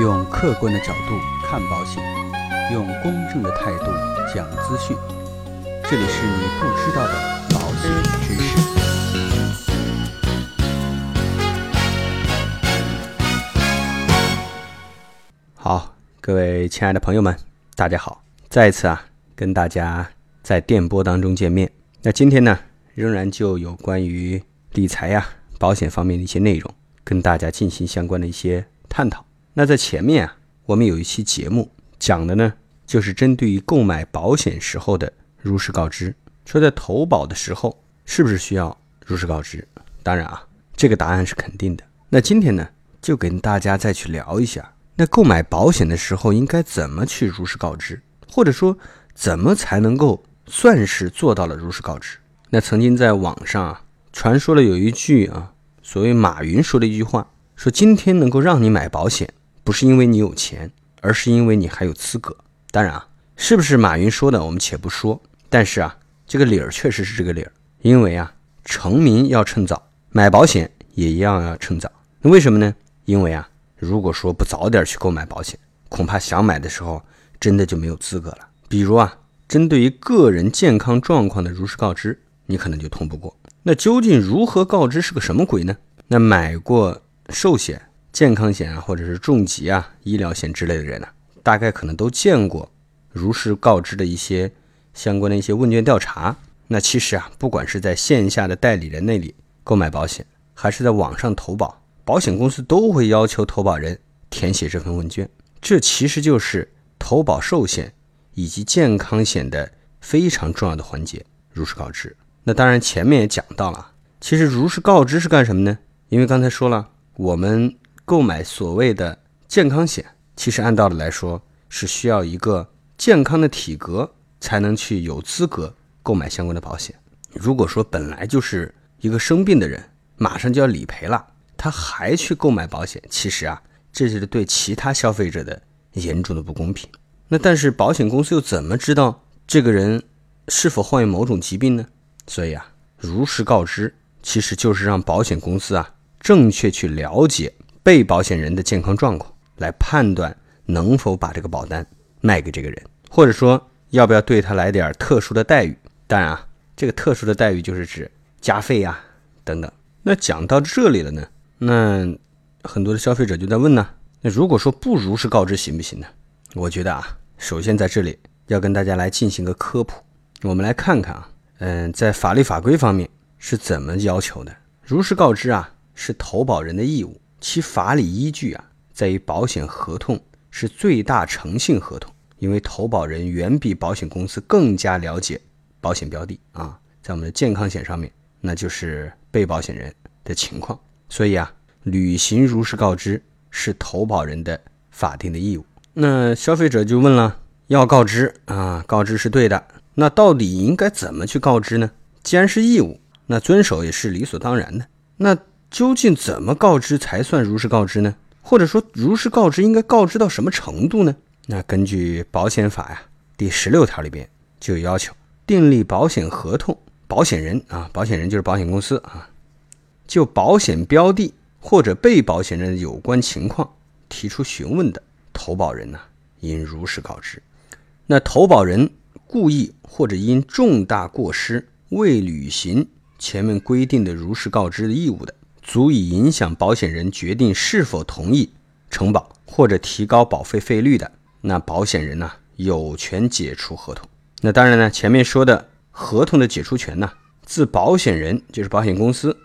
用客观的角度看保险，用公正的态度讲资讯。这里是你不知道的保险知识。好，各位亲爱的朋友们，大家好！再一次啊，跟大家在电波当中见面。那今天呢，仍然就有关于理财呀、保险方面的一些内容，跟大家进行相关的一些探讨。那在前面啊，我们有一期节目讲的呢，就是针对于购买保险时候的如实告知，说在投保的时候是不是需要如实告知？当然啊，这个答案是肯定的。那今天呢，就跟大家再去聊一下，那购买保险的时候应该怎么去如实告知，或者说怎么才能够算是做到了如实告知？那曾经在网上啊传说了有一句啊，所谓马云说的一句话，说今天能够让你买保险，不是因为你有钱，而是因为你还有资格。当然啊，是不是马云说的，我们且不说。但是啊，这个理儿确实是这个理儿，因为啊，成名要趁早，买保险也一样要趁早。那为什么呢？因为啊，如果说不早点去购买保险，恐怕想买的时候真的就没有资格了。比如啊，针对于个人健康状况的如实告知，你可能就通不过。那究竟如何告知是个什么鬼呢？那买过寿险、健康险啊，或者是重疾啊、医疗险之类的人呢、大概可能都见过如实告知的一些相关的一些问卷调查。那其实啊，不管是在线下的代理人那里购买保险，还是在网上投保，保险公司都会要求投保人填写这份问卷。这其实就是投保寿险以及健康险的非常重要的环节——如实告知。那当然，前面也讲到了，其实如实告知是干什么呢？因为刚才说了，我们购买所谓的健康险，其实按道理来说是需要一个健康的体格才能去有资格购买相关的保险。如果说本来就是一个生病的人，马上就要理赔了，他还去购买保险，其实啊，这就是对其他消费者的严重的不公平。那但是保险公司又怎么知道这个人是否患有某种疾病呢？所以啊，如实告知其实就是让保险公司啊正确去了解被保险人的健康状况，来判断能否把这个保单卖给这个人，或者说要不要对他来点特殊的待遇。当然啊，这个特殊的待遇就是指加费呀、等等。那讲到这里了呢，那很多的消费者就在问呢，那如果说不如实告知行不行呢？我觉得啊，首先在这里要跟大家来进行个科普，我们来看看啊。嗯，在法律法规方面是怎么要求的？如实告知啊，是投保人的义务，其法理依据啊，在于保险合同是最大诚信合同，因为投保人远比保险公司更加了解保险标的啊，在我们的健康险上面，那就是被保险人的情况，所以啊，履行如实告知是投保人的法定的义务。那消费者就问了，要告知啊，告知是对的。那到底应该怎么去告知呢？既然是义务，那遵守也是理所当然的。那究竟怎么告知才算如实告知呢？或者说，如实告知应该告知到什么程度呢？那根据保险法呀第十六条里边就有要求，订立保险合同，保险人啊，保险人就是保险公司啊，就保险标的或者被保险人有关情况提出询问的，投保人呢应如实告知。那投保人。故意或者因重大过失未履行前面规定的如实告知的义务的，足以影响保险人决定是否同意承保或者提高保费费率的，那保险人呢有权解除合同。那当然呢，前面说的合同的解除权呢，自保险人就是保险公司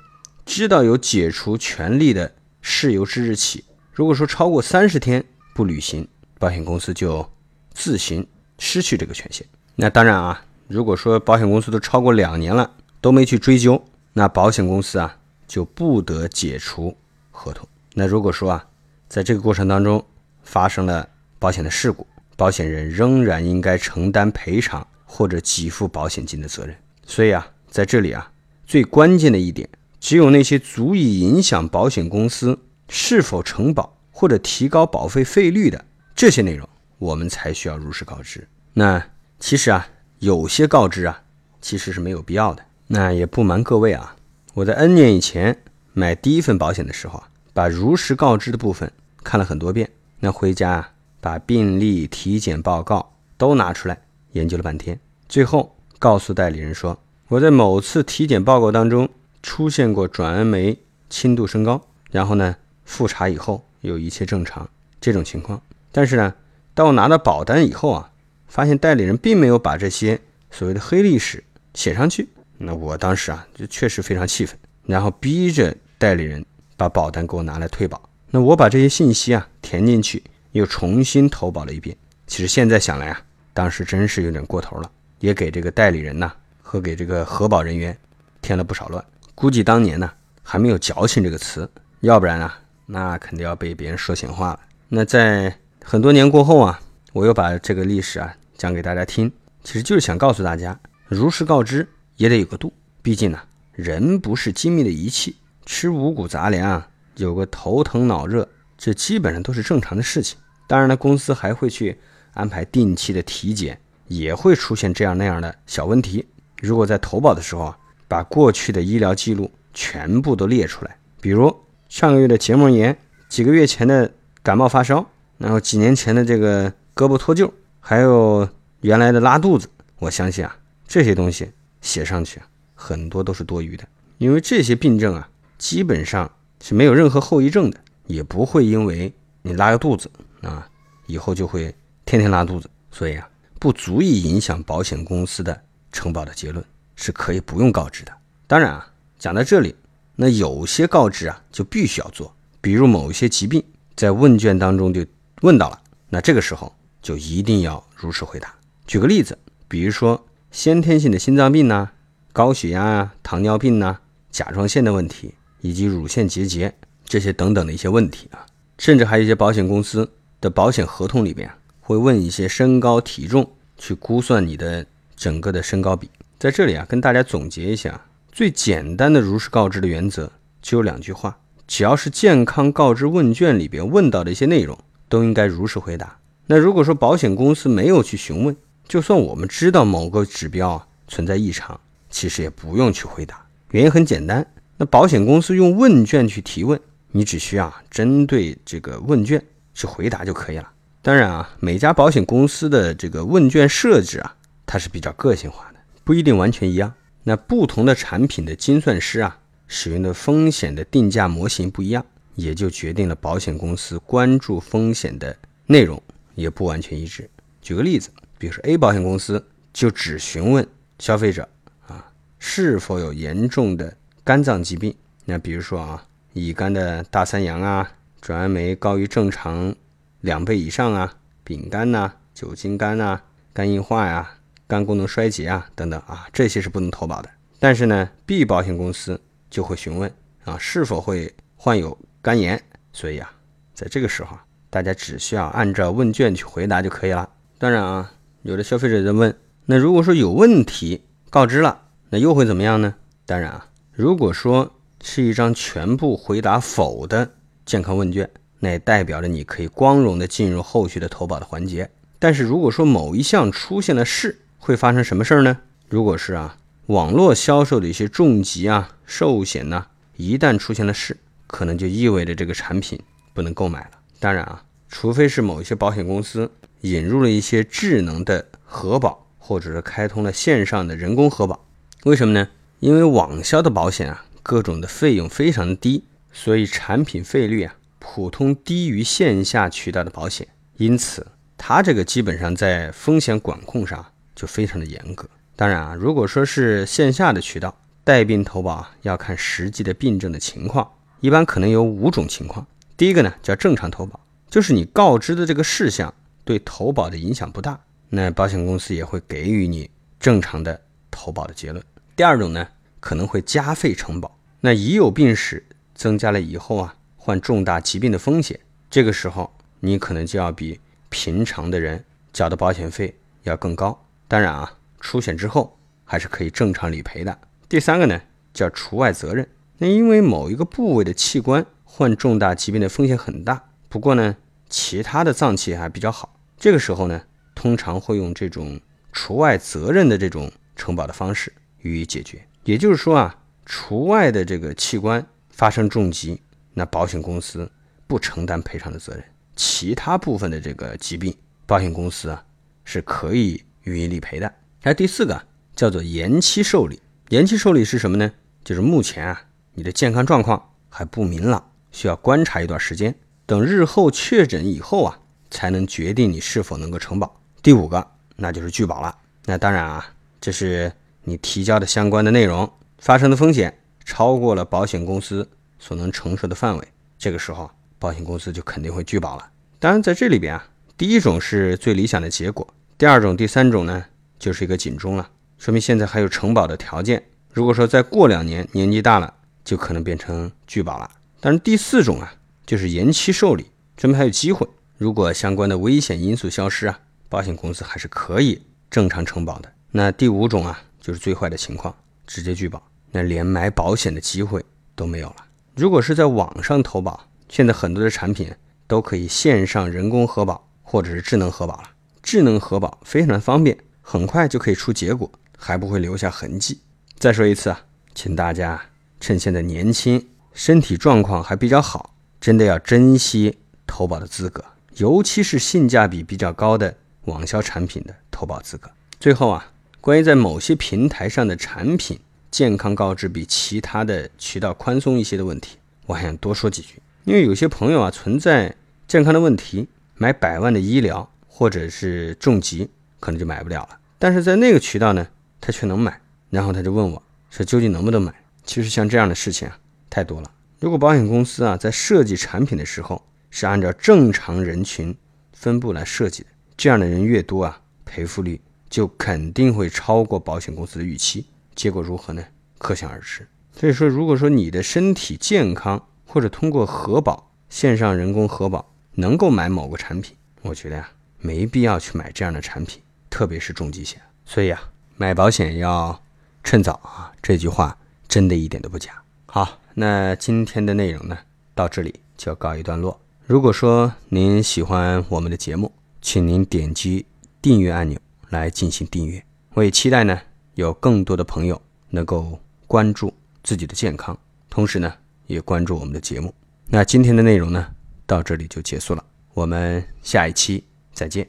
知道有解除权利的事由之日起，如果说超过三十天不履行，保险公司就自行失去这个权限。那当然啊，如果说保险公司都超过两年了都没去追究，那保险公司啊就不得解除合同。那如果说啊，在这个过程当中发生了保险的事故，保险人仍然应该承担赔偿或者给付保险金的责任。所以啊，在这里啊，最关键的一点，只有那些足以影响保险公司是否承保或者提高保费费率的这些内容，我们才需要如实告知。那。其实啊，有些告知啊，其实是没有必要的。那也不瞒各位啊，我在 N 年以前买第一份保险的时候啊，把如实告知的部分看了很多遍。那回家把病历、体检报告都拿出来研究了半天，最后告诉代理人说：“我在某次体检报告当中出现过转氨酶轻度升高，然后呢复查以后有一切正常这种情况。但是呢，当我拿到保单以后啊，发现代理人并没有把这些所谓的黑历史写上去。那我当时啊就确实非常气愤，然后逼着代理人把保单给我拿来退保。”那我把这些信息啊填进去，又重新投保了一遍。其实现在想来啊，当时真是有点过头了，也给这个代理人呐和给这个核保人员添了不少乱。估计当年呢还没有矫情这个词，要不然啊那肯定要被别人说闲话了。那在很多年过后啊，我又把这个历史啊讲给大家听，其实就是想告诉大家，如实告知也得有个度。毕竟呢，人不是精密的仪器，吃五谷杂粮。有个头疼脑热，这基本上都是正常的事情。当然了，公司还会去安排定期的体检，也会出现这样那样的小问题。如果在投保的时候啊，把过去的医疗记录全部都列出来，比如上个月的结膜炎，几个月前的感冒发烧，然后几年前的这个胳膊脱臼，还有原来的拉肚子，我相信啊，这些东西写上去很多都是多余的，因为这些病症啊，基本上。是没有任何后遗症的，也不会因为你拉个肚子啊，以后就会天天拉肚子，所以啊，不足以影响保险公司的承保的结论，是可以不用告知的。当然啊，讲到这里，那有些告知啊就必须要做，比如某一些疾病在问卷当中就问到了，那这个时候就一定要如实回答。举个例子，比如说先天性的心脏病呐、高血压啊、糖尿病呐、甲状腺的问题。以及乳腺结节这些等等的一些问题啊，甚至还有一些保险公司的保险合同里边会问一些身高体重，去估算你的整个的身高比。在这里啊，跟大家总结一下，最简单的如实告知的原则只有两句话：只要是健康告知问卷里边问到的一些内容，都应该如实回答。那如果说保险公司没有去询问，就算我们知道某个指标啊存在异常，其实也不用去回答。原因很简单。那保险公司用问卷去提问，你只需要针对这个问卷去回答就可以了。当然啊，每家保险公司的这个问卷设置啊，它是比较个性化的，不一定完全一样。那不同的产品的精算师啊，使用的风险的定价模型不一样，也就决定了保险公司关注风险的内容也不完全一致。举个例子，比如说 A 保险公司就只询问消费者啊是否有严重的。肝脏疾病，那比如说啊，乙肝的大三阳啊，转氨酶高于正常两倍以上啊，丙肝呐，酒精肝呐，肝硬化呀，肝功能衰竭啊等等啊，这些是不能投保的。但是呢，B 保险公司就会询问啊，是否会患有肝炎。所以啊，在这个时候，大家只需要按照问卷去回答就可以了。当然啊，有的消费者在问，那如果说有问题告知了，那又会怎么样呢？当然啊。如果说是一张全部回答否的健康问卷，那也代表着你可以光荣的进入后续的投保的环节。但是如果说某一项出现了是，会发生什么事儿呢？如果是啊，网络销售的一些重疾啊、寿险呐，一旦出现了事，可能就意味着这个产品不能购买了。当然啊，除非是某一些保险公司引入了一些智能的核保，或者是开通了线上的人工核保，为什么呢？因为网销的保险啊，各种的费用非常的低，所以产品费率啊，普通低于线下渠道的保险，因此它这个基本上在风险管控上就非常的严格。当然啊，如果说是线下的渠道带病投保，要看实际的病症的情况，一般可能有五种情况。第一个呢叫正常投保，就是你告知的这个事项对投保的影响不大，那保险公司也会给予你正常的投保的结论。第二种呢，可能会加费承保，那已有病史增加了以后啊，患重大疾病的风险，这个时候你可能就要比平常的人缴的保险费要更高。当然啊，出险之后还是可以正常理赔的。第三个呢，叫除外责任，那因为某一个部位的器官患重大疾病的风险很大，不过呢，其他的脏器还比较好，这个时候呢，通常会用这种除外责任的这种承保的方式。予以解决，也就是说啊，除外的这个器官发生重疾，那保险公司不承担赔偿的责任；其他部分的这个疾病，保险公司啊是可以予以理赔的。还有第四个叫做延期受理，延期受理是什么呢？就是目前啊你的健康状况还不明朗，需要观察一段时间，等日后确诊以后啊才能决定你是否能够承保。第五个那就是拒保了。那当然啊，这是你提交的相关的内容发生的风险超过了保险公司所能承受的范围，这个时候保险公司就肯定会拒保了。当然在这里边啊，第一种是最理想的结果，第二种、第三种呢？就是一个警钟了，说明现在还有承保的条件。如果说再过两年年纪大了，就可能变成拒保了。但是第四种啊，就是延期受理，说明还有机会。如果相关的危险因素消失啊，保险公司还是可以正常承保的。那第五种啊，就是最坏的情况，直接拒保，那连买保险的机会都没有了。如果是在网上投保，现在很多的产品都可以线上人工核保或者是智能核保了，智能核保非常的方便。很快就可以出结果，还不会留下痕迹。再说一次啊，请大家趁现在年轻，身体状况还比较好，真的要珍惜投保的资格，尤其是性价比比较高的网销产品的投保资格。最后啊，关于在某些平台上的产品健康告知比其他的渠道宽松一些的问题，我还想多说几句。因为有些朋友啊存在健康的问题，买百万的医疗或者是重疾。可能就买不了了，但是在那个渠道呢，他却能买。然后他就问我说：“究竟能不能买？”其实像这样的事情啊，太多了。如果保险公司啊在设计产品的时候是按照正常人群分布来设计的，这样的人越多啊，赔付率就肯定会超过保险公司的预期。结果如何呢？可想而知。所以说，如果说你的身体健康或者通过核保线上人工核保能够买某个产品，我觉得呀，没必要去买这样的产品。特别是重疾险，所以啊，买保险要趁早啊，这句话真的一点都不假。好，那今天的内容呢，到这里就告一段落。如果说您喜欢我们的节目，请您点击订阅按钮来进行订阅。我也期待呢，有更多的朋友能够关注自己的健康，同时呢，也关注我们的节目。那今天的内容呢，到这里就结束了，我们下一期再见。